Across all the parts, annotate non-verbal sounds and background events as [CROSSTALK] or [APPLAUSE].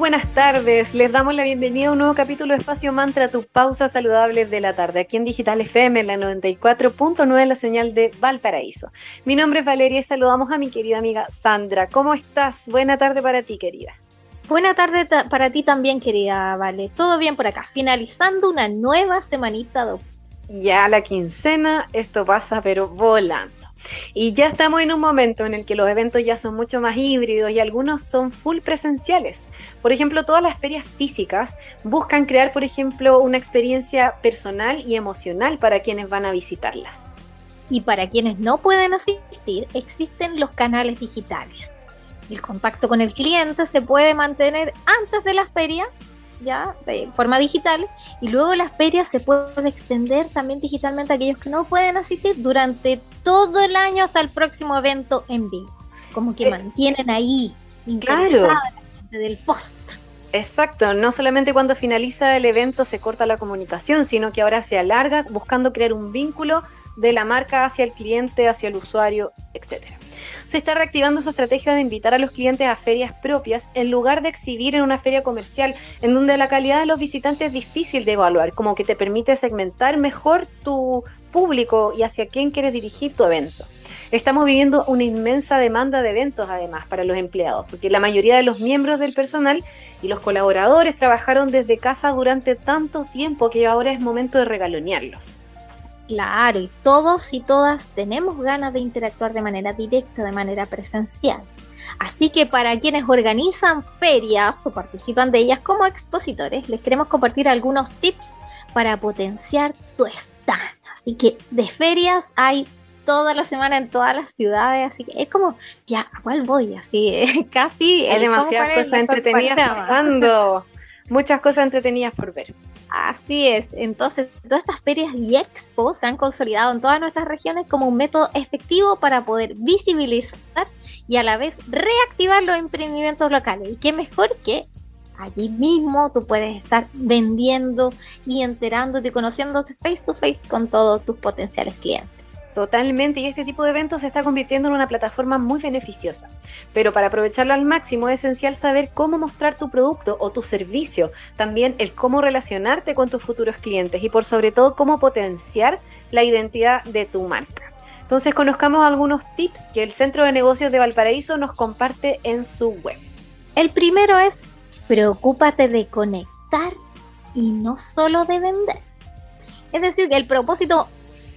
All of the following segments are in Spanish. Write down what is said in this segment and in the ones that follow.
Buenas tardes, les damos la bienvenida a un nuevo capítulo de Espacio Mantra, tu pausa saludable de la tarde, aquí en Digital FM, en la 94.9, la señal de Valparaíso. Mi nombre es Valeria y saludamos a mi querida amiga Sandra. ¿Cómo estás? Buena tarde para ti, querida. Buena tarde para ti también, querida Vale. Todo bien por acá, finalizando una nueva semanita de... Ya la quincena, esto pasa pero volando. Y ya estamos en un momento en el que los eventos ya son mucho más híbridos y algunos son full presenciales. Por ejemplo, todas las ferias físicas buscan crear, por ejemplo, una experiencia personal y emocional para quienes van a visitarlas. Y para quienes no pueden asistir, existen los canales digitales. El contacto con el cliente se puede mantener antes de la feria ya de forma digital y luego las ferias se pueden extender también digitalmente a aquellos que no pueden asistir durante todo el año hasta el próximo evento en vivo. Como que eh, mantienen ahí claro. del post. Exacto, no solamente cuando finaliza el evento se corta la comunicación, sino que ahora se alarga buscando crear un vínculo de la marca hacia el cliente, hacia el usuario, etcétera se está reactivando esa estrategia de invitar a los clientes a ferias propias en lugar de exhibir en una feria comercial, en donde la calidad de los visitantes es difícil de evaluar, como que te permite segmentar mejor tu público y hacia quién quieres dirigir tu evento. Estamos viviendo una inmensa demanda de eventos además para los empleados, porque la mayoría de los miembros del personal y los colaboradores trabajaron desde casa durante tanto tiempo que ahora es momento de regalonearlos. Claro, y todos y todas tenemos ganas de interactuar de manera directa, de manera presencial. Así que para quienes organizan ferias o participan de ellas como expositores, les queremos compartir algunos tips para potenciar tu stand. Así que de ferias hay toda la semana en todas las ciudades, así que es como, ya, ¿a cuál voy? Así, [LAUGHS] casi. Hay demasiadas cosas entretenidas pasando. [LAUGHS] Muchas cosas entretenidas por ver. Así es, entonces todas estas ferias y expos se han consolidado en todas nuestras regiones como un método efectivo para poder visibilizar y a la vez reactivar los emprendimientos locales. Y qué mejor que allí mismo tú puedes estar vendiendo y enterándote y conociéndose face to face con todos tus potenciales clientes. Totalmente, y este tipo de eventos se está convirtiendo en una plataforma muy beneficiosa. Pero para aprovecharlo al máximo es esencial saber cómo mostrar tu producto o tu servicio, también el cómo relacionarte con tus futuros clientes y por sobre todo cómo potenciar la identidad de tu marca. Entonces conozcamos algunos tips que el Centro de Negocios de Valparaíso nos comparte en su web. El primero es, preocúpate de conectar y no solo de vender. Es decir, que el propósito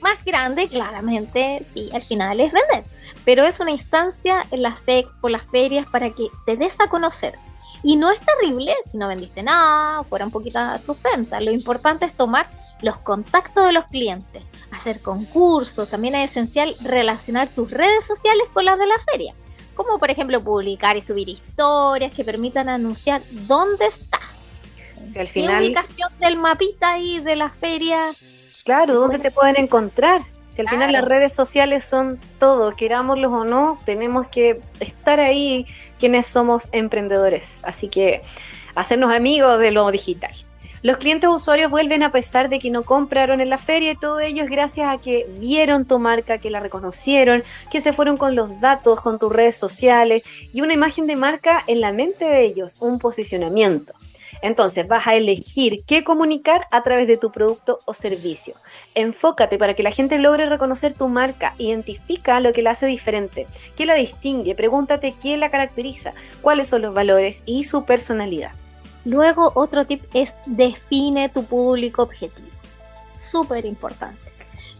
más grande, claramente, sí, al final es vender. Pero es una instancia en las por las ferias, para que te des a conocer. Y no es terrible si no vendiste nada, fuera un poquito a tus ventas. Lo importante es tomar los contactos de los clientes, hacer concursos. También es esencial relacionar tus redes sociales con las de la feria. Como por ejemplo publicar y subir historias que permitan anunciar dónde estás. Si al final... ubicación del mapita ahí de la feria Claro, ¿dónde te pueden encontrar? Si al final las redes sociales son todo, querámoslos o no, tenemos que estar ahí quienes somos emprendedores. Así que hacernos amigos de lo digital. Los clientes usuarios vuelven a pesar de que no compraron en la feria y todo ello es gracias a que vieron tu marca, que la reconocieron, que se fueron con los datos, con tus redes sociales y una imagen de marca en la mente de ellos, un posicionamiento. Entonces vas a elegir qué comunicar a través de tu producto o servicio. Enfócate para que la gente logre reconocer tu marca, identifica lo que la hace diferente, qué la distingue, pregúntate quién la caracteriza, cuáles son los valores y su personalidad. Luego otro tip es define tu público objetivo. Súper importante.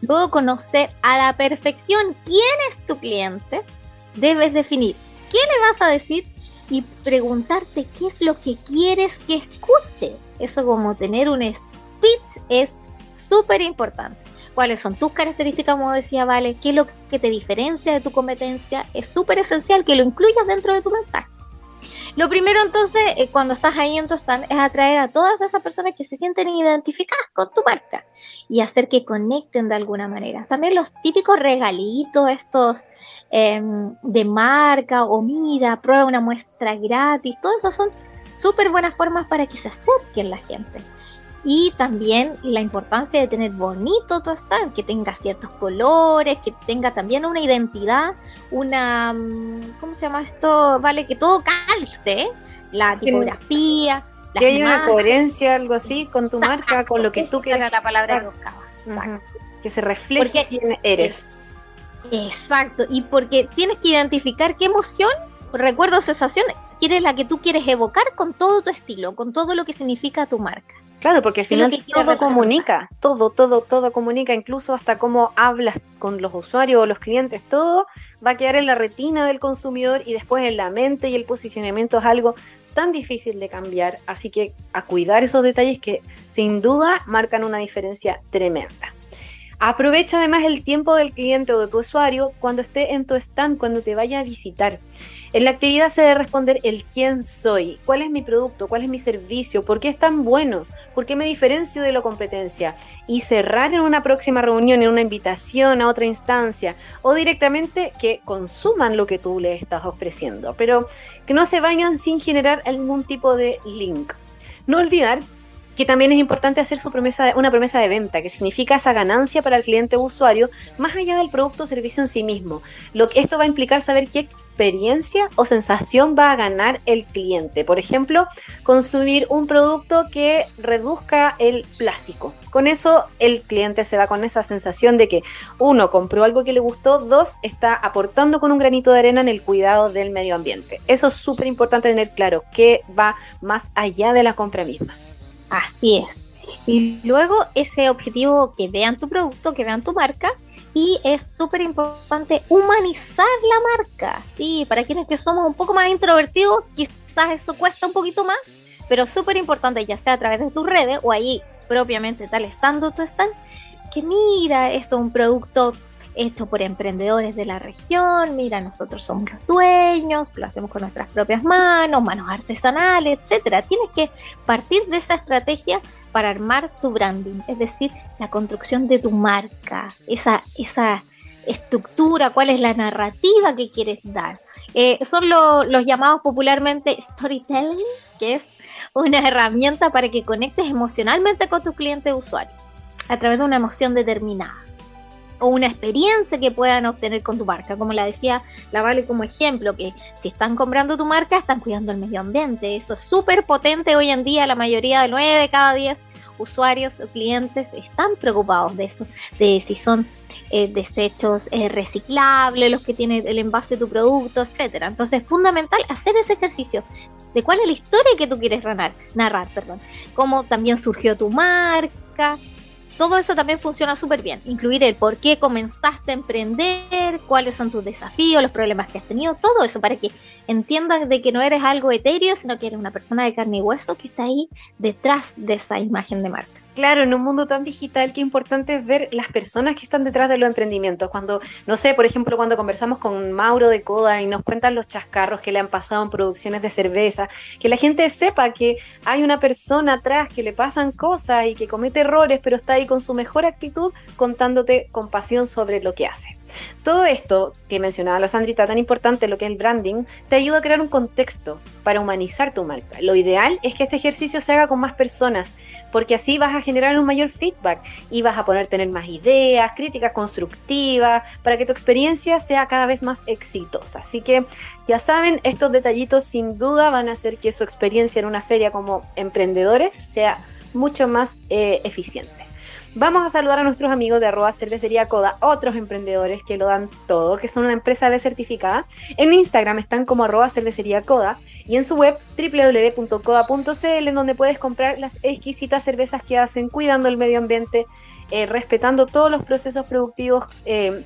Luego conocer a la perfección quién es tu cliente, debes definir qué le vas a decir y preguntarte qué es lo que quieres que escuche. Eso como tener un speech es súper importante. ¿Cuáles son tus características, como decía Vale? ¿Qué es lo que te diferencia de tu competencia? Es súper esencial que lo incluyas dentro de tu mensaje. Lo primero entonces, eh, cuando estás ahí en tu stand, es atraer a todas esas personas que se sienten identificadas con tu marca y hacer que conecten de alguna manera. También los típicos regalitos, estos em, de marca o mira, prueba una muestra gratis, todo eso son súper buenas formas para que se acerquen la gente. Y también la importancia de tener bonito tu stand, que tenga ciertos colores, que tenga también una identidad, una, mm, ¿cómo se llama esto? Vale, que todo calce, la tipografía. Que haya una coherencia, algo así, con tu marca, con lo que tú quieras. la palabra que se refleje quién eres. Exacto, y porque tienes que identificar qué emoción, recuerdo, sensación, quieres la que tú quieres evocar con todo tu estilo, con todo lo que significa tu marca. Claro, porque al final todo comunica, todo, todo, todo comunica, incluso hasta cómo hablas con los usuarios o los clientes, todo va a quedar en la retina del consumidor y después en la mente y el posicionamiento es algo tan difícil de cambiar, así que a cuidar esos detalles que sin duda marcan una diferencia tremenda. Aprovecha además el tiempo del cliente o de tu usuario cuando esté en tu stand, cuando te vaya a visitar. En la actividad se debe responder el quién soy, cuál es mi producto, cuál es mi servicio, por qué es tan bueno, por qué me diferencio de la competencia y cerrar en una próxima reunión, en una invitación a otra instancia o directamente que consuman lo que tú le estás ofreciendo, pero que no se vayan sin generar algún tipo de link. No olvidar que también es importante hacer una promesa de venta, que significa esa ganancia para el cliente o usuario, más allá del producto o servicio en sí mismo. Lo que esto va a implicar saber qué experiencia o sensación va a ganar el cliente. Por ejemplo, consumir un producto que reduzca el plástico. Con eso el cliente se va con esa sensación de que uno compró algo que le gustó, dos está aportando con un granito de arena en el cuidado del medio ambiente. Eso es súper importante tener claro, que va más allá de la compra misma. Así es. Y luego ese objetivo que vean tu producto, que vean tu marca. Y es súper importante humanizar la marca. Sí, para quienes que somos un poco más introvertidos, quizás eso cuesta un poquito más, pero súper importante, ya sea a través de tus redes o ahí propiamente tal estando tú están, que mira, esto es un producto hecho por emprendedores de la región, mira, nosotros somos los dueños, lo hacemos con nuestras propias manos, manos artesanales, etcétera. Tienes que partir de esa estrategia para armar tu branding, es decir, la construcción de tu marca, esa, esa estructura, cuál es la narrativa que quieres dar. Eh, son los llamados popularmente storytelling, que es una herramienta para que conectes emocionalmente con tu cliente usuario a través de una emoción determinada o una experiencia que puedan obtener con tu marca. Como la decía la Vale como ejemplo, que si están comprando tu marca, están cuidando el medio ambiente. Eso es súper potente hoy en día. La mayoría de 9 de cada 10 usuarios o clientes están preocupados de eso, de si son eh, desechos eh, reciclables, los que tiene el envase de tu producto, etcétera. Entonces es fundamental hacer ese ejercicio de cuál es la historia que tú quieres narrar, narrar perdón. cómo también surgió tu marca, todo eso también funciona súper bien. Incluir el por qué comenzaste a emprender, cuáles son tus desafíos, los problemas que has tenido, todo eso para que entiendan de que no eres algo etéreo, sino que eres una persona de carne y hueso que está ahí detrás de esa imagen de marca. Claro, en un mundo tan digital, qué importante es ver las personas que están detrás de los emprendimientos. Cuando, no sé, por ejemplo, cuando conversamos con Mauro de Coda y nos cuentan los chascarros que le han pasado en producciones de cerveza, que la gente sepa que hay una persona atrás que le pasan cosas y que comete errores, pero está ahí con su mejor actitud contándote con pasión sobre lo que hace. Todo esto que mencionaba la Sandrita, tan importante lo que es el branding, te ayuda a crear un contexto para humanizar tu marca. Lo ideal es que este ejercicio se haga con más personas, porque así vas a generar un mayor feedback y vas a poder tener más ideas, críticas constructivas, para que tu experiencia sea cada vez más exitosa. Así que ya saben, estos detallitos sin duda van a hacer que su experiencia en una feria como emprendedores sea mucho más eh, eficiente. Vamos a saludar a nuestros amigos de arroba cervecería Coda, otros emprendedores que lo dan todo, que son una empresa de certificada. En Instagram están como arroba cervecería Coda y en su web www.coda.cl en donde puedes comprar las exquisitas cervezas que hacen cuidando el medio ambiente, eh, respetando todos los procesos productivos. Eh,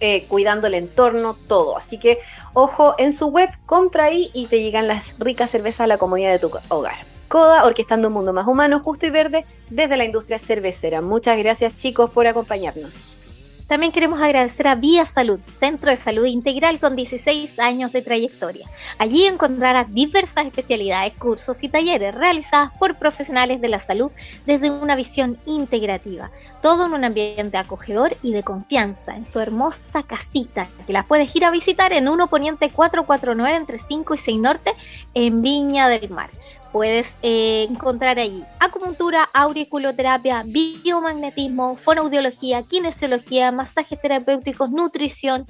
eh, cuidando el entorno, todo. Así que ojo en su web, compra ahí y te llegan las ricas cervezas a la comodidad de tu hogar. Coda, orquestando un mundo más humano, justo y verde desde la industria cervecera. Muchas gracias chicos por acompañarnos. También queremos agradecer a Vía Salud, Centro de Salud Integral con 16 años de trayectoria. Allí encontrarás diversas especialidades, cursos y talleres realizadas por profesionales de la salud desde una visión integrativa. Todo en un ambiente acogedor y de confianza en su hermosa casita, que la puedes ir a visitar en 1 Poniente 449 entre 5 y 6 Norte en Viña del Mar puedes eh, encontrar allí acupuntura, auriculoterapia, biomagnetismo, fonoaudiología, kinesiología, masajes terapéuticos, nutrición,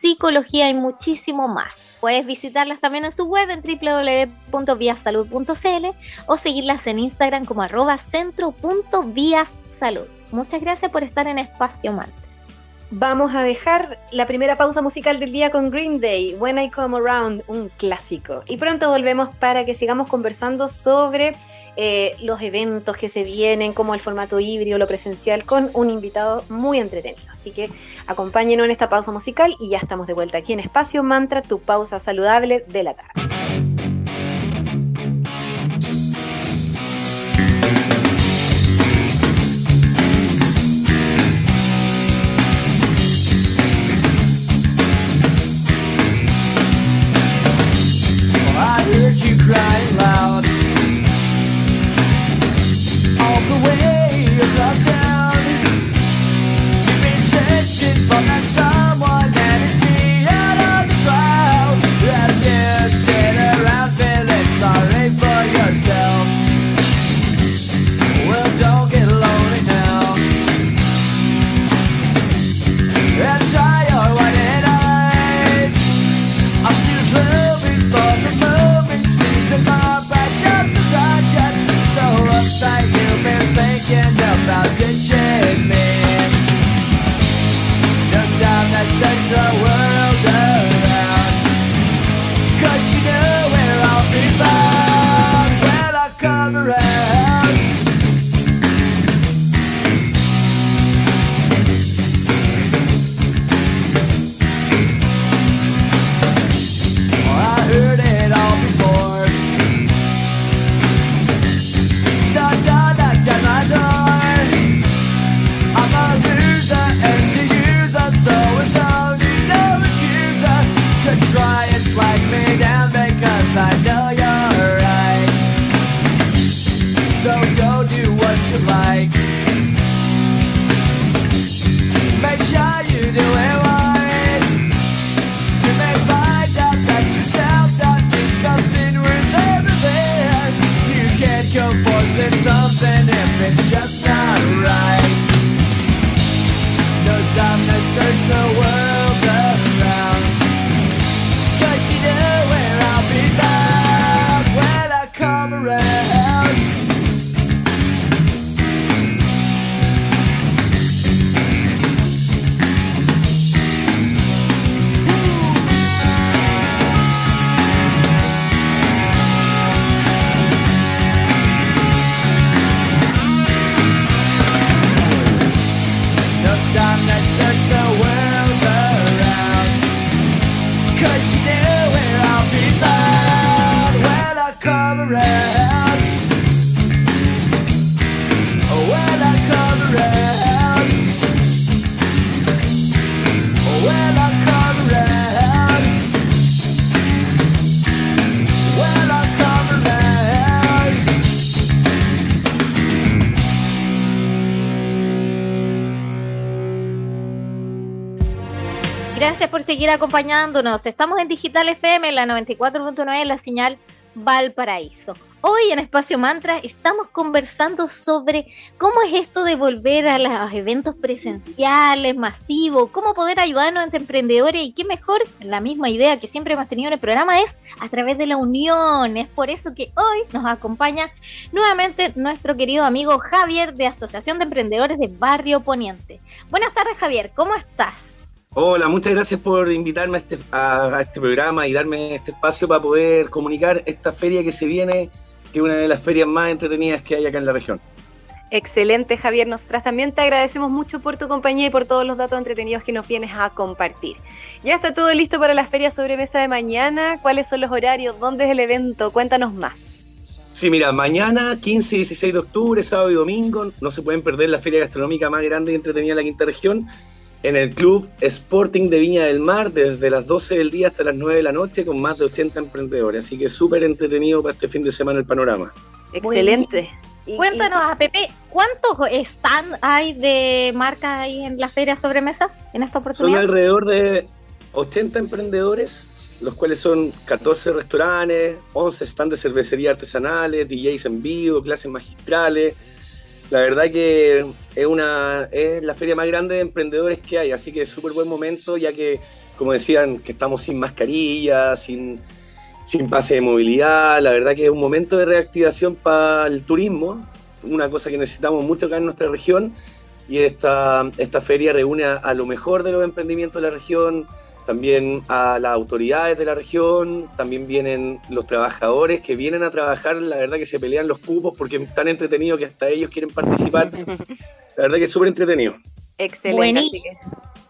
psicología y muchísimo más. Puedes visitarlas también en su web en www.viasalud.cl o seguirlas en Instagram como arroba centro.viasalud. Muchas gracias por estar en Espacio Man. Vamos a dejar la primera pausa musical del día con Green Day, When I Come Around, un clásico. Y pronto volvemos para que sigamos conversando sobre eh, los eventos que se vienen, como el formato híbrido, lo presencial, con un invitado muy entretenido. Así que acompáñenos en esta pausa musical y ya estamos de vuelta aquí en Espacio Mantra, tu pausa saludable de la tarde. I know you're right. So go do what you like. Make sure you do it. You may find out that yourself that means nothing everything. You can't go forcing something if it's just not right. No time to search the world Gracias por seguir acompañándonos. Estamos en Digital FM, la 94.9, la señal Valparaíso. Hoy en Espacio Mantra estamos conversando sobre cómo es esto de volver a los eventos presenciales, masivos, cómo poder ayudarnos entre emprendedores y qué mejor, la misma idea que siempre hemos tenido en el programa es a través de la unión. Es por eso que hoy nos acompaña nuevamente nuestro querido amigo Javier de Asociación de Emprendedores de Barrio Poniente. Buenas tardes Javier, ¿cómo estás? Hola, muchas gracias por invitarme a este, a, a este programa y darme este espacio para poder comunicar esta feria que se viene, que es una de las ferias más entretenidas que hay acá en la región. Excelente, Javier. Nosotras también te agradecemos mucho por tu compañía y por todos los datos entretenidos que nos vienes a compartir. Ya está todo listo para la feria sobremesa de mañana. ¿Cuáles son los horarios? ¿Dónde es el evento? Cuéntanos más. Sí, mira, mañana 15 y 16 de octubre, sábado y domingo, no se pueden perder la feria gastronómica más grande y entretenida de la quinta región. En el Club Sporting de Viña del Mar desde las 12 del día hasta las 9 de la noche con más de 80 emprendedores. Así que súper entretenido para este fin de semana el panorama. Excelente. Cuéntanos, a Pepe, ¿cuántos stand hay de marcas ahí en la feria sobremesa en esta oportunidad? Son alrededor de 80 emprendedores, los cuales son 14 restaurantes, 11 stands de cervecería artesanales, DJs en vivo, clases magistrales. La verdad que es, una, es la feria más grande de emprendedores que hay, así que es súper buen momento, ya que, como decían, que estamos sin mascarilla, sin sin pase de movilidad. La verdad que es un momento de reactivación para el turismo, una cosa que necesitamos mucho acá en nuestra región. Y esta, esta feria reúne a, lo mejor de los emprendimientos de la región, también a las autoridades de la región, también vienen los trabajadores que vienen a trabajar, la verdad que se pelean los cupos porque es tan entretenido que hasta ellos quieren participar. [LAUGHS] La verdad que es súper entretenido. Excelente.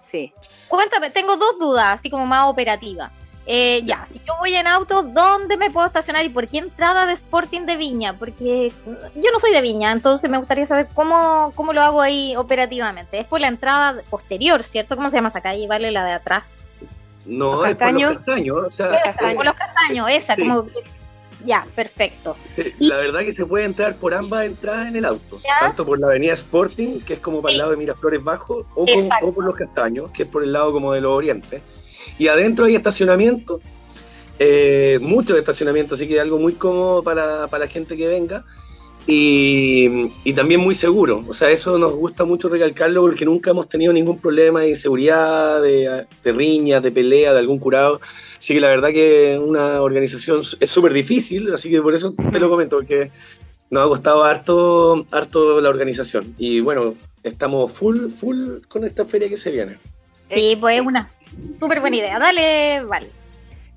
sí. Cuéntame, tengo dos dudas, así como más operativas. Eh, ya, si yo voy en auto, ¿dónde me puedo estacionar y por qué entrada de Sporting de Viña? Porque yo no soy de Viña, entonces me gustaría saber cómo, cómo lo hago ahí operativamente. Es por la entrada posterior, ¿cierto? ¿Cómo se llama esa calle? ¿Vale la de atrás? No, es por los castaños. O sea, esa, por los castaños, esa, como... Ya, perfecto. la verdad que se puede entrar por ambas entradas en el auto, tanto por la avenida Sporting, que es como para el lado de Miraflores Bajo, o, o por los castaños, que es por el lado como de los Orientes. Y adentro hay estacionamiento, eh, mucho estacionamiento, así que algo muy cómodo para, la gente que venga. Y, también muy seguro. O sea, eso nos gusta mucho recalcarlo porque nunca hemos tenido ningún problema de inseguridad, de, de riñas, de pelea, de algún curado. Así que la verdad que una organización es súper difícil, así que por eso te lo comento, porque nos ha costado harto, harto la organización. Y bueno, estamos full, full con esta feria que se viene. Sí, pues es una súper buena idea. Dale, vale.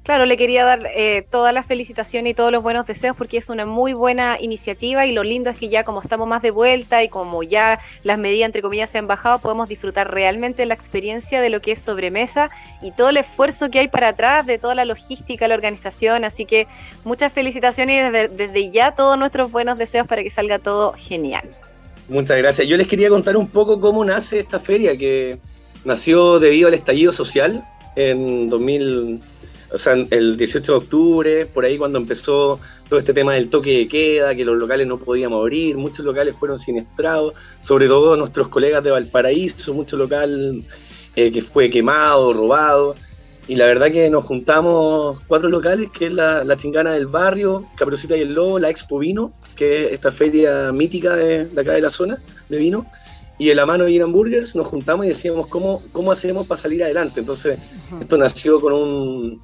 Claro, le quería dar eh, todas las felicitaciones y todos los buenos deseos porque es una muy buena iniciativa y lo lindo es que ya como estamos más de vuelta y como ya las medidas entre comillas se han bajado, podemos disfrutar realmente la experiencia de lo que es sobremesa y todo el esfuerzo que hay para atrás de toda la logística, la organización. Así que muchas felicitaciones y desde, desde ya todos nuestros buenos deseos para que salga todo genial. Muchas gracias. Yo les quería contar un poco cómo nace esta feria que nació debido al estallido social en 2000, o sea, el 18 de octubre, por ahí cuando empezó todo este tema del toque de queda, que los locales no podíamos abrir, muchos locales fueron siniestrados, sobre todo nuestros colegas de Valparaíso, mucho local eh, que fue quemado, robado. Y la verdad que nos juntamos cuatro locales, que es la, la Chingana del Barrio, Caperucita y el Lobo, la Expo Vino, que es esta feria mítica de, de acá de la zona de vino, y en la mano de Ian Burgers nos juntamos y decíamos cómo, cómo hacemos para salir adelante. Entonces, esto nació con un,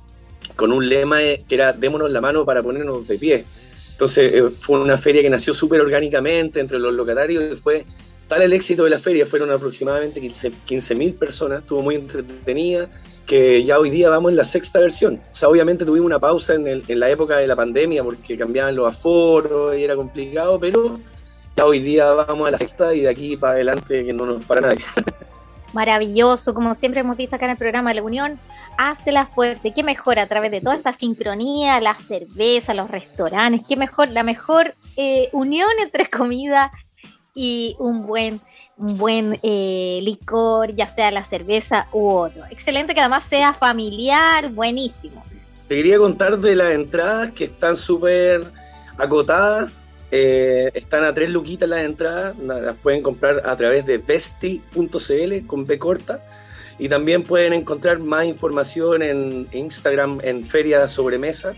con un lema que era démonos la mano para ponernos de pie. Entonces, eh, fue una feria que nació súper orgánicamente entre los locatarios y fue tal el éxito de la feria, fueron aproximadamente 15.000 personas, estuvo muy entretenida, que ya hoy día vamos en la sexta versión. O sea, obviamente tuvimos una pausa en, el, en la época de la pandemia porque cambiaban los aforos y era complicado, pero hoy día vamos a la sexta y de aquí para adelante que no nos para nadie. [LAUGHS] Maravilloso, como siempre hemos visto acá en el programa La Unión, hace la fuerza. ¿Qué mejor a través de toda esta sincronía, la cerveza, los restaurantes? ¿Qué mejor, la mejor eh, unión entre comida y un buen, un buen eh, licor, ya sea la cerveza u otro? Excelente que además sea familiar, buenísimo. Te quería contar de las entradas que están súper acotadas eh, están a tres luquitas las entradas, las pueden comprar a través de vesti.cl con B corta. Y también pueden encontrar más información en Instagram en Feria Sobremesa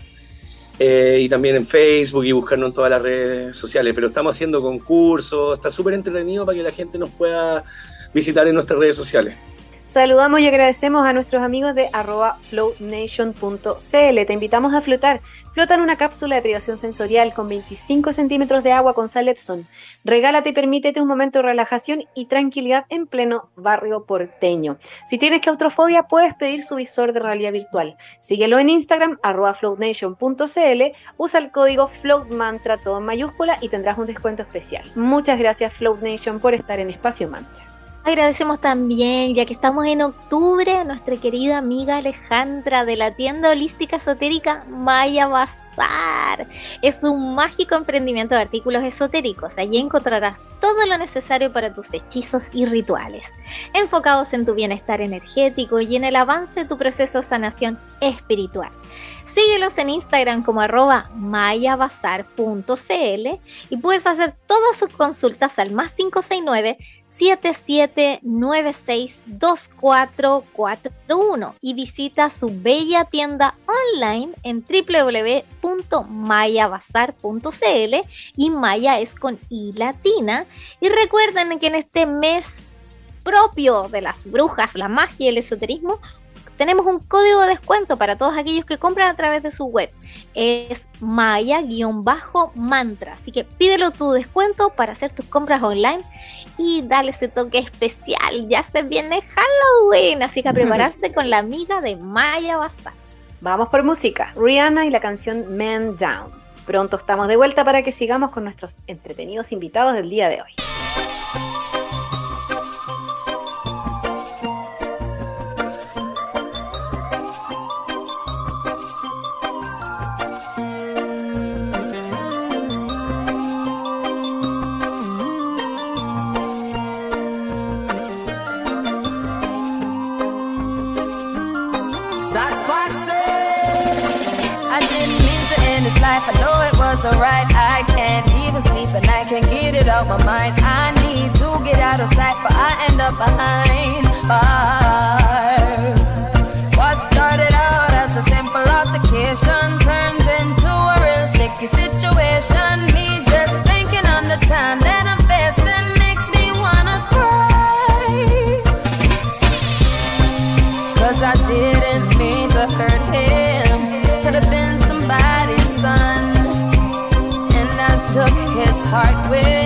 eh, y también en Facebook y buscarnos en todas las redes sociales. Pero estamos haciendo concursos, está súper entretenido para que la gente nos pueda visitar en nuestras redes sociales. Saludamos y agradecemos a nuestros amigos de arroba floatnation.cl. Te invitamos a flotar. Flota en una cápsula de privación sensorial con 25 centímetros de agua con sal Epson. Regálate y permítete un momento de relajación y tranquilidad en pleno barrio porteño. Si tienes claustrofobia, puedes pedir su visor de realidad virtual. Síguelo en Instagram, arroba floatnation.cl. Usa el código FloatMantra todo en mayúscula y tendrás un descuento especial. Muchas gracias Float Nation por estar en Espacio Mantra. Agradecemos también, ya que estamos en octubre, a nuestra querida amiga Alejandra de la tienda holística esotérica Maya Bazar. Es un mágico emprendimiento de artículos esotéricos. Allí encontrarás todo lo necesario para tus hechizos y rituales, enfocados en tu bienestar energético y en el avance de tu proceso de sanación espiritual. Síguelos en Instagram como arroba mayabazar.cl y puedes hacer todas sus consultas al más 569 77962441 y visita su bella tienda online en www.mayabazar.cl y Maya es con I latina. Y recuerden que en este mes propio de las brujas, la magia y el esoterismo, tenemos un código de descuento para todos aquellos que compran a través de su web. Es Maya-mantra. Así que pídelo tu descuento para hacer tus compras online y dale ese toque especial. Ya se viene Halloween, así que a [LAUGHS] prepararse con la amiga de Maya Bazar. Vamos por música. Rihanna y la canción Man Down. Pronto estamos de vuelta para que sigamos con nuestros entretenidos invitados del día de hoy. Behind bars. What started out as a simple altercation turns into a real sticky situation. Me just thinking on the time that I'm facing makes me wanna cry. Cause I didn't mean to hurt him. Could have been somebody's son. And I took his heart when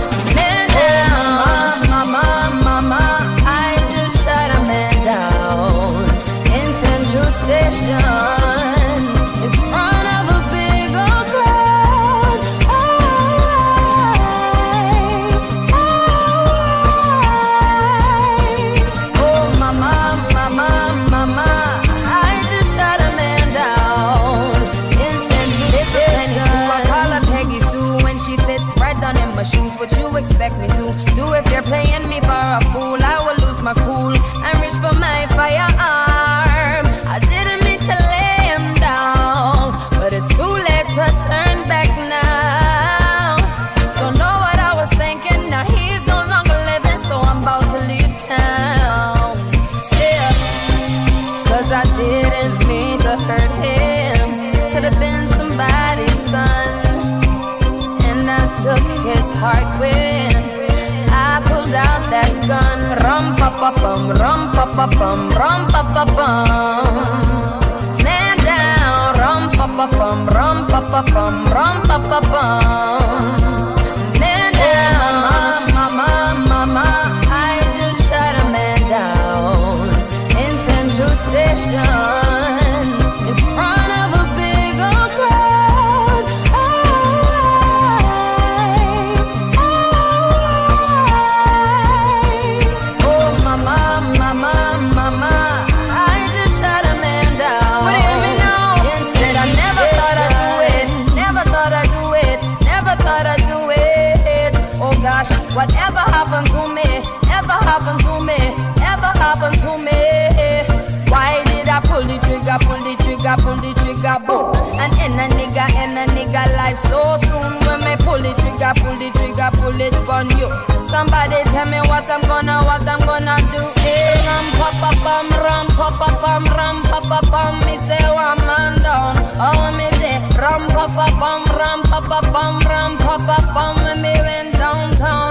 Trigger, boom? And in a nigga, in a nigga life so soon. When me pull the trigger, pull the trigger, pull it on you. Somebody tell me what I'm gonna, what I'm gonna do. Hey, ram pa pa bum, ram pa pa bum, ram pa pa bum. Me say one man down. Oh me say ram pa pa bum, ram pa pa bum, ram pa pa bum. When me went downtown,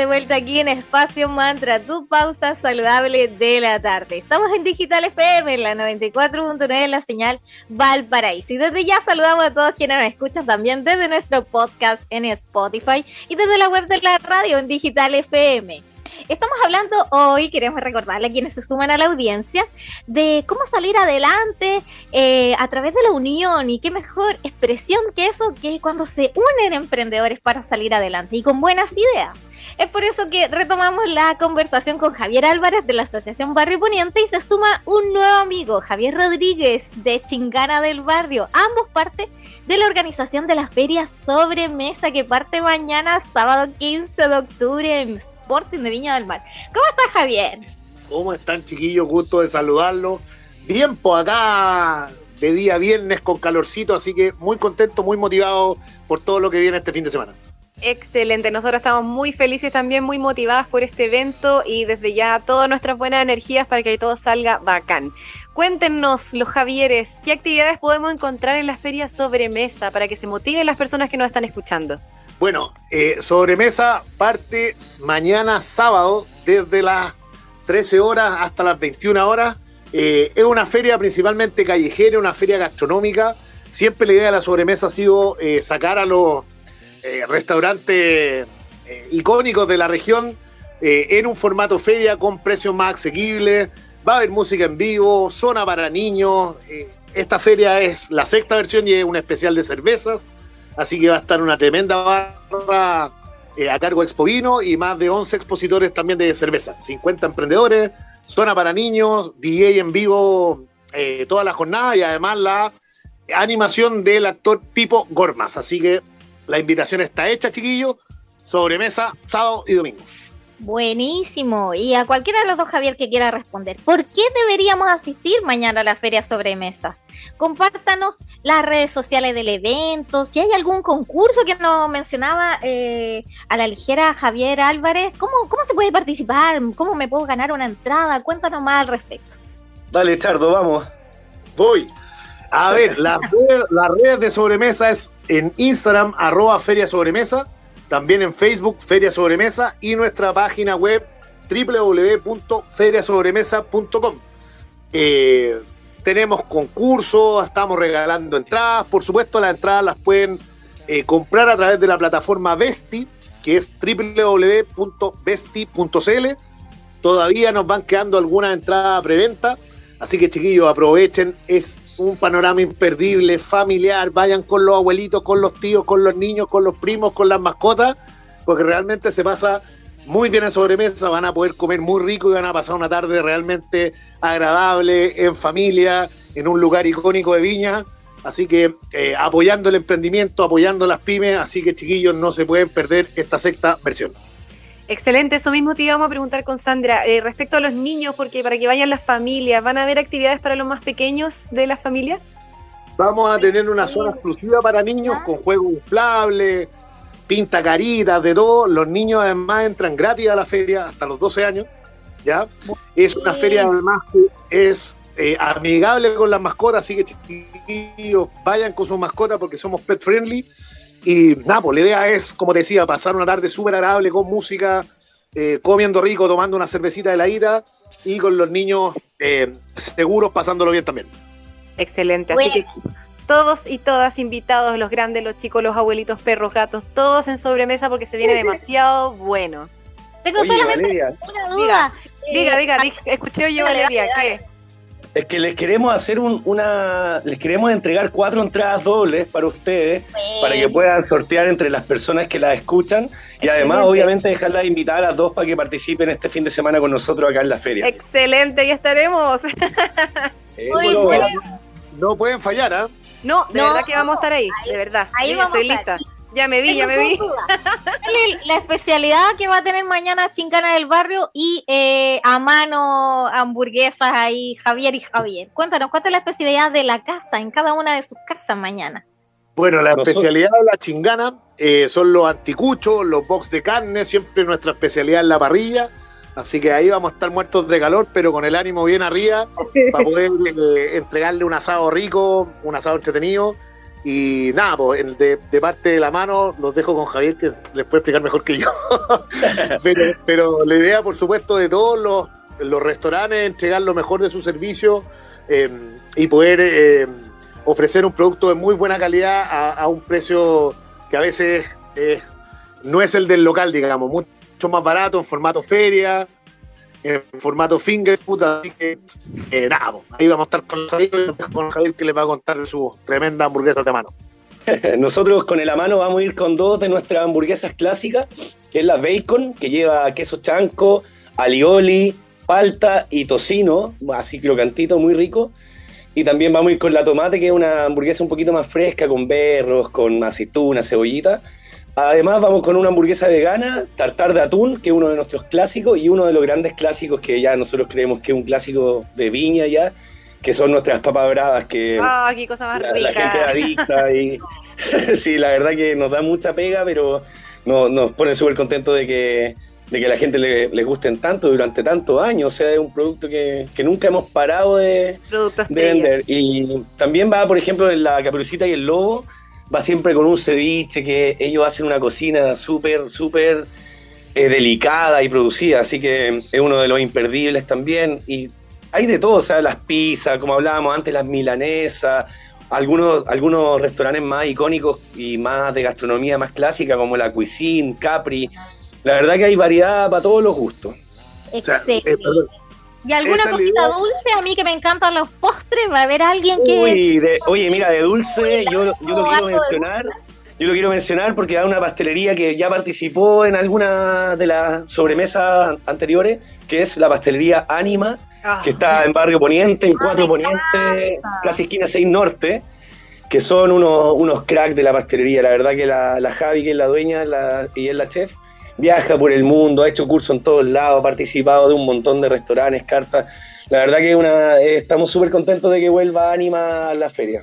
de vuelta aquí en Espacio Mantra, tu pausa saludable de la tarde. Estamos en Digital FM, en la 94.9, la señal Valparaíso. Y desde ya saludamos a todos quienes nos escuchan también desde nuestro podcast en Spotify y desde la web de la radio en Digital FM. Estamos hablando hoy, queremos recordarle a quienes se suman a la audiencia, de cómo salir adelante eh, a través de la unión y qué mejor expresión que eso que cuando se unen emprendedores para salir adelante y con buenas ideas. Es por eso que retomamos la conversación con Javier Álvarez de la Asociación Barrio Poniente y se suma un nuevo amigo, Javier Rodríguez de Chingana del Barrio. Ambos parte de la organización de la Feria Sobremesa que parte mañana, sábado 15 de octubre Sporting de Viña del Mar. ¿Cómo estás, Javier? ¿Cómo están, chiquillos? Gusto de saludarlos. Bien, pues acá de día viernes con calorcito, así que muy contento, muy motivado por todo lo que viene este fin de semana. Excelente, nosotros estamos muy felices también, muy motivadas por este evento y desde ya todas nuestras buenas energías para que todo salga bacán. Cuéntenos, los Javieres, ¿qué actividades podemos encontrar en la feria sobremesa para que se motiven las personas que nos están escuchando? Bueno, eh, sobremesa parte mañana sábado desde las 13 horas hasta las 21 horas. Eh, es una feria principalmente callejera, una feria gastronómica. Siempre la idea de la sobremesa ha sido eh, sacar a los restaurantes icónicos de la región en un formato feria con precios más asequibles. Va a haber música en vivo, zona para niños. esta feria es la sexta versión y es un especial de cervezas. Así que va a estar una tremenda barra eh, a cargo de Expovino y más de 11 expositores también de cerveza. 50 emprendedores, zona para niños, DJ en vivo eh, toda la jornada y además la animación del actor Pipo Gormas. Así que la invitación está hecha, chiquillos. Sobremesa, sábado y domingo. Buenísimo. Y a cualquiera de los dos, Javier, que quiera responder, ¿por qué deberíamos asistir mañana a la feria sobremesa? Compártanos las redes sociales del evento, si hay algún concurso que nos mencionaba eh, a la ligera Javier Álvarez, ¿cómo, ¿cómo se puede participar? ¿Cómo me puedo ganar una entrada? Cuéntanos más al respecto. Dale, Chardo, vamos. Voy. A ver, las redes, de sobremesa es en Instagram, arroba feria sobremesa también en Facebook Feria Sobremesa y nuestra página web www.feriasobremesa.com. Eh, tenemos concursos, estamos regalando entradas. Por supuesto, las entradas las pueden eh, comprar a través de la plataforma Vesti, que es www.vesti.cl. Todavía nos van quedando algunas entradas a preventa. Así que chiquillos, aprovechen, es un panorama imperdible, familiar, vayan con los abuelitos, con los tíos, con los niños, con los primos, con las mascotas, porque realmente se pasa muy bien en sobremesa, van a poder comer muy rico y van a pasar una tarde realmente agradable, en familia, en un lugar icónico de Viña. Así que eh, apoyando el emprendimiento, apoyando las pymes, así que chiquillos no se pueden perder esta sexta versión. Excelente, eso mismo te íbamos a preguntar con Sandra. Eh, respecto a los niños, porque para que vayan las familias, ¿van a haber actividades para los más pequeños de las familias? Vamos a tener una zona exclusiva para niños con juegos inflables, pinta caritas, de todo. Los niños además entran gratis a la feria hasta los 12 años. ¿ya? Es una feria además que es eh, amigable con las mascotas, así que chiquillos vayan con sus mascotas porque somos pet friendly y nada, pues la idea es, como te decía, pasar una tarde súper agradable con música, eh, comiendo rico, tomando una cervecita de la ida y con los niños eh, seguros pasándolo bien también. Excelente, así que todos y todas invitados, los grandes, los chicos, los abuelitos, perros, gatos, todos en sobremesa porque se viene demasiado bueno. Tengo solamente una duda. Diga, diga, diga, escuché yo, Valeria, ¿qué? Es que les queremos hacer una. Les queremos entregar cuatro entradas dobles para ustedes, para que puedan sortear entre las personas que las escuchan y además, obviamente, dejarlas invitadas a las dos para que participen este fin de semana con nosotros acá en la feria. Excelente, ya estaremos. Muy bueno. No pueden fallar, ¿ah? No, de verdad que vamos a estar ahí, de verdad. Ahí vamos estoy lista. Ya me vi, ya me vi. [LAUGHS] la especialidad que va a tener mañana Chincana del Barrio y eh, a mano hamburguesas ahí, Javier y Javier. Cuéntanos, ¿cuál es la especialidad de la casa en cada una de sus casas mañana? Bueno, la especialidad de la chingana eh, son los anticuchos, los box de carne, siempre nuestra especialidad en la parrilla. Así que ahí vamos a estar muertos de calor, pero con el ánimo bien arriba, [LAUGHS] para poder eh, entregarle un asado rico, un asado entretenido Y nada, pues de, parte de la mano los dejo con Javier, que les puede explicar mejor que yo. [LAUGHS] pero, la idea, por supuesto, de todos los, los restaurantes, entregar lo mejor de su servicio eh, y poder eh, ofrecer un producto de muy buena calidad a, a un precio que a veces eh, no es el del local, digamos, mucho más barato, en formato feria, en formato finger food, así que eh, nada, ahí vamos a estar con Javier, con Javier que les va a contar de su tremenda hamburguesa de mano. [LAUGHS] Nosotros con el a mano vamos a ir con dos de nuestras hamburguesas clásicas, que es la bacon, que lleva queso chanco, alioli, palta y tocino, así crocantito, muy rico. Y también vamos a ir con la tomate, que es una hamburguesa un poquito más fresca, con berros, con aceituna, cebollita. Además vamos con una hamburguesa vegana, tartar de atún, que es uno de nuestros clásicos, y uno de los grandes clásicos que ya nosotros creemos que es un clásico de viña ya, que son nuestras papas bravas, que Ah, qué cosa más la, la gente rica. adicta y [LAUGHS] sí, la verdad que nos da mucha pega, pero no- nos pone súper contentos de que, de que la gente le, le gusten tanto durante tantos años. O sea, es un producto que, que nunca hemos parado de, de vender. Y también va, por ejemplo, en la Caperucita y el Lobo, va siempre con un ceviche que ellos hacen una cocina súper, súper eh, delicada y producida, así que es uno de los imperdibles también. Y hay de todo, o sea, las pizzas, como hablábamos antes, las milanesas, algunos, algunos restaurantes más icónicos y más de gastronomía más clásica, como la Cuisine, Capri. La verdad que hay variedad para todos los gustos. Excelente. eh, y alguna esa cosita idea. dulce, a mí que me encantan los postres, va a haber alguien que... Uy, de- oye, mira, de dulce, yo, yo lo quiero mencionar. Yo lo quiero mencionar porque hay una pastelería que ya participó en alguna de las sobremesas anteriores, que es la pastelería Anima, Ah, que está en Barrio Poniente, en Cuatro me Poniente, casi esquina 6 Norte, que son unos, unos cracks de la pastelería. La verdad que la, la Javi, que es la dueña la- y es la chef, viaja por el mundo, ha hecho curso en todos lados, ha participado de un montón de restaurantes, cartas. La verdad que una, eh, estamos súper contentos de que vuelva Anima a la feria.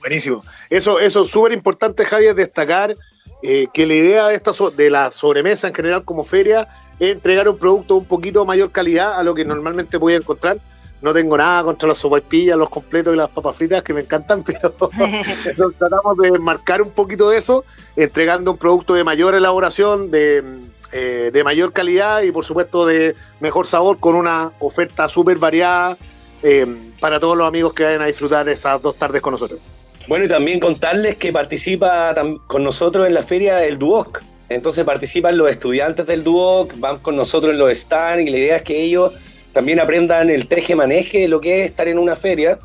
Buenísimo. Eso es súper importante, Javier, destacar eh, que la idea de, esta de la sobremesa en general como feria es entregar un producto un poquito mayor calidad a lo que normalmente voy a encontrar. No tengo nada contra las sopaipillas, los completos y las papas fritas que me encantan, [LAUGHS] pero [LAUGHS] nos tratamos de marcar un poquito de eso, entregando un producto de mayor elaboración, de, eh, de mayor calidad y por supuesto de mejor sabor con una oferta súper variada eh, para todos los amigos que vayan a disfrutar esas dos tardes con nosotros. Bueno, y también contarles que participa con nosotros en la feria el Duoc. Entonces participan los estudiantes del Duoc, van con nosotros en los stands y la idea es que ellos también aprendan el teje-maneje de lo que es estar en una feria,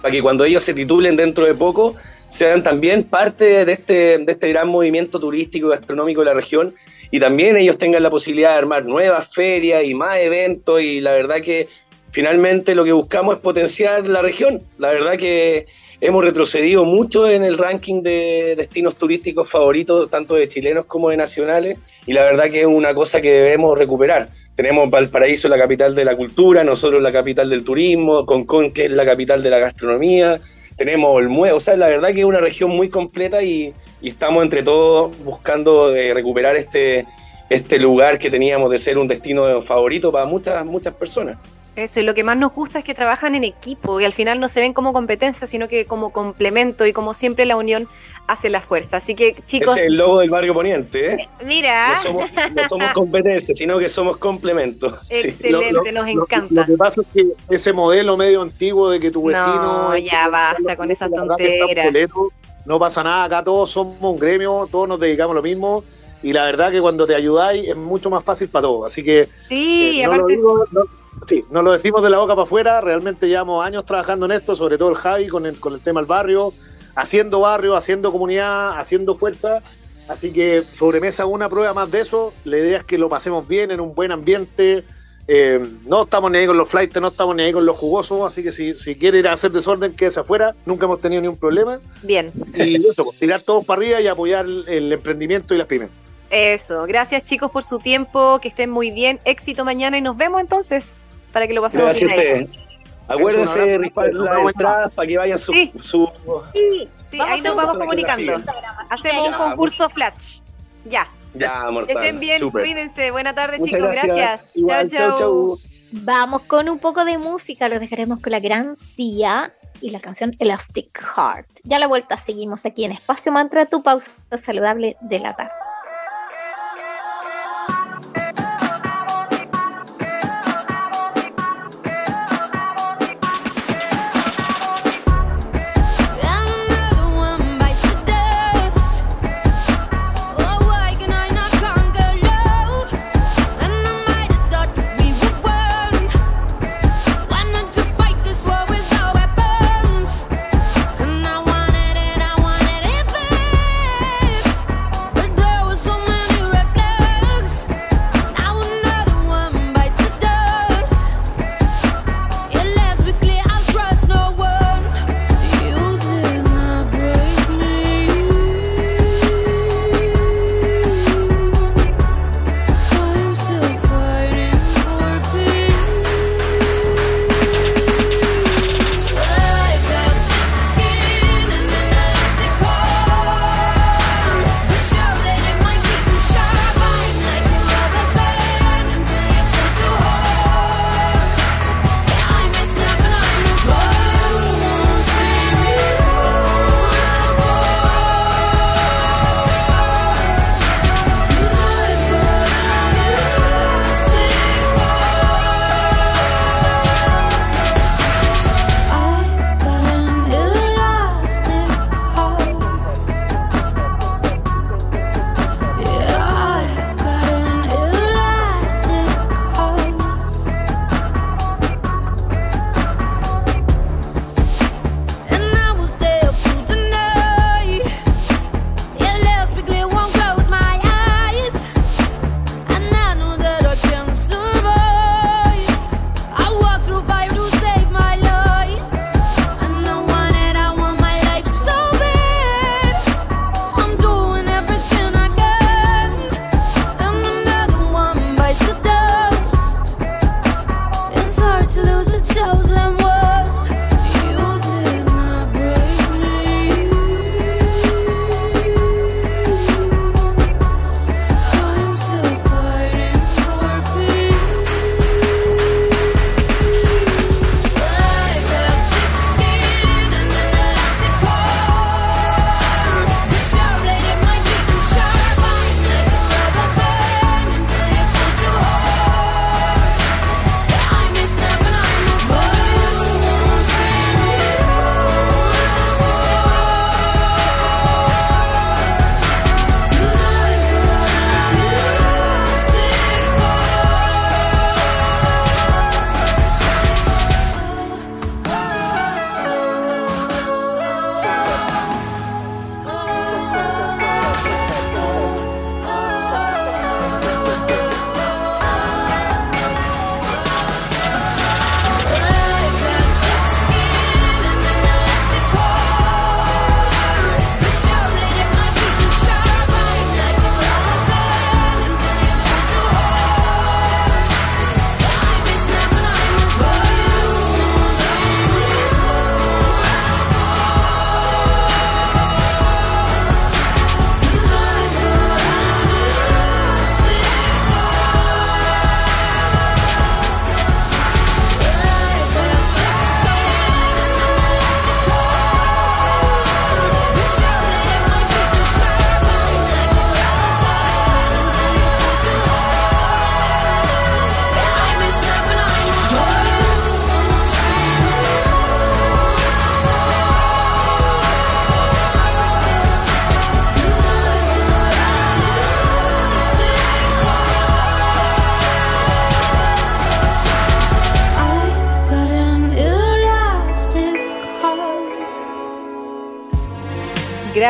para que cuando ellos se titulen dentro de poco sean también parte de este, de este gran movimiento turístico y gastronómico de la región y también ellos tengan la posibilidad de armar nuevas ferias y más eventos y la verdad que finalmente lo que buscamos es potenciar la región. La verdad que hemos retrocedido mucho en el ranking de destinos turísticos favoritos, tanto de chilenos como de nacionales, y la verdad que es una cosa que debemos recuperar. Tenemos Valparaíso, la capital de la cultura, nosotros la capital del turismo, Concón, que es la capital de la gastronomía, tenemos Olmué, o sea, la verdad que es una región muy completa y, y estamos entre todos buscando eh, recuperar este, este lugar que teníamos de ser un destino favorito para muchas, muchas personas. Eso, y lo que más nos gusta es que trabajan en equipo y al final no se ven como competencia, sino que como complemento y como siempre la unión hace la fuerza. Así que chicos, es el logo del barrio Poniente, ¿eh? mira, No somos, no somos [LAUGHS] competencia, sino que somos complementos. Sí. excelente, Lo- lo- nos lo- encanta. Lo, que pasa es que ese modelo medio antiguo de que tu vecino. No, ya basta con esas tonteras. No pasa nada, acá todos somos un gremio, todos nos dedicamos a lo mismo. Y la verdad que cuando te ayudáis es mucho más fácil para todos. Así que Sí, eh, no, lo aparte digo- no- sí, no lo decimos de la boca para afuera. Realmente llevamos años trabajando en esto, sobre todo el Javi con el, con el tema del barrio, haciendo barrio, haciendo comunidad, haciendo fuerza. Así que sobremesa una prueba más de eso. La idea es que lo pasemos bien en un buen ambiente. Eh, no estamos ni ahí con los flights, no estamos ni ahí con los jugosos. Así que si, si quiere ir a hacer desorden, quédese afuera. Nunca hemos tenido ni un problema. bien. Y [LAUGHS] eso, pues, tirar todos para arriba y apoyar el, el emprendimiento y las pymes. Eso, gracias chicos por su tiempo, que estén muy bien, éxito mañana y nos vemos entonces para que lo pasemos bien. Ahí. Acuérdense rifar las entradas para que vayan su. Sí, sí, sí ahí nos vamos comunicando. Hacemos un concurso flash. Ya. Ya, mortal. Estén bien, Super. cuídense. Buena tarde, chicos. Gracias. gracias. chau. chao. Vamos con un poco de música. Los dejaremos con la gran Cia y la canción Elastic Heart. Ya la vuelta seguimos aquí en Espacio Mantra, tu pausa saludable de la tarde.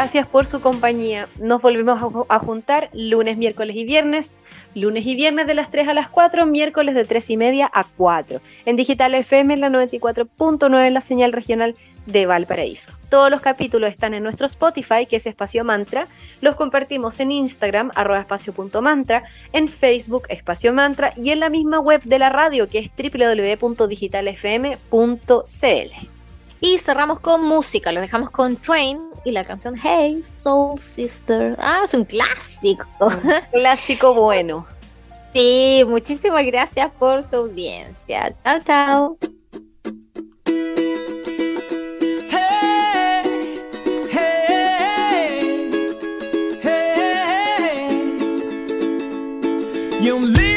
Gracias por su compañía. Nos volvemos a juntar lunes, miércoles y viernes. Lunes y viernes de las 3 a las 4, miércoles de 3 y media a 4. En Digital FM en la 94.9, la señal regional de Valparaíso. Todos los capítulos están en nuestro Spotify, que es Espacio Mantra. Los compartimos en Instagram, arroba espacio.mantra, en Facebook, Espacio Mantra, y en la misma web de la radio, que es www.digitalfm.cl. Y cerramos con música, los dejamos con Train y la canción Hey Soul Sister. Ah, es un clásico. [LAUGHS] Clásico bueno. Sí, muchísimas gracias por su audiencia. Chao, chao. Hey, hey,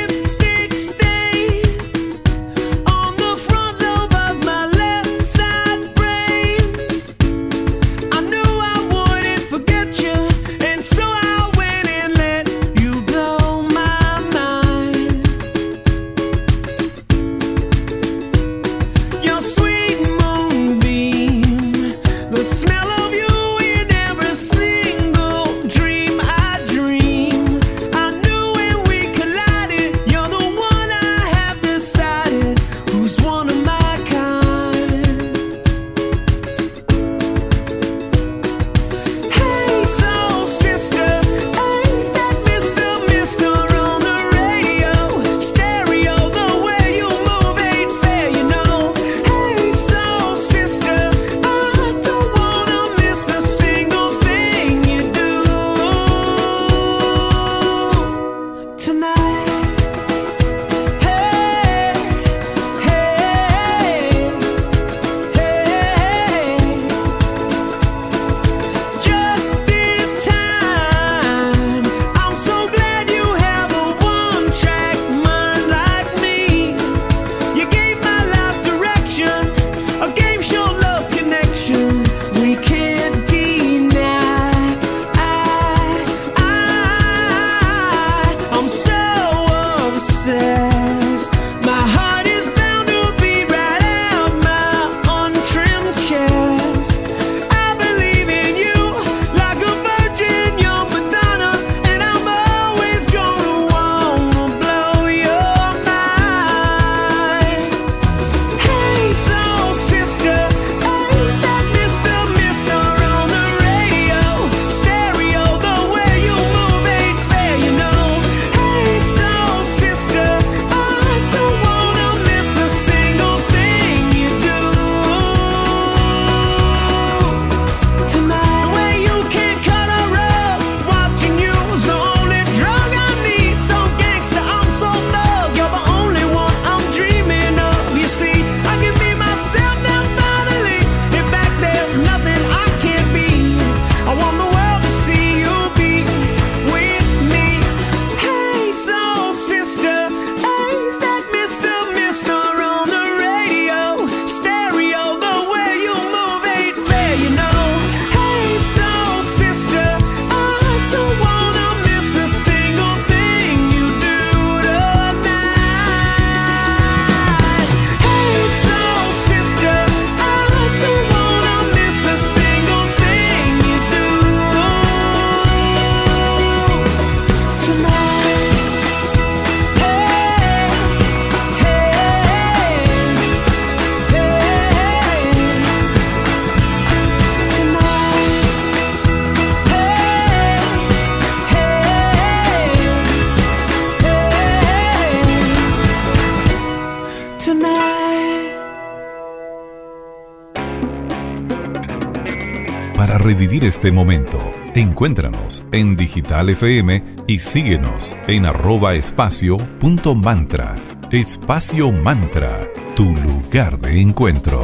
revivir este momento. Encuéntranos en Digital FM y síguenos en arroba espacio punto mantra. Espacio Mantra, tu lugar de encuentro.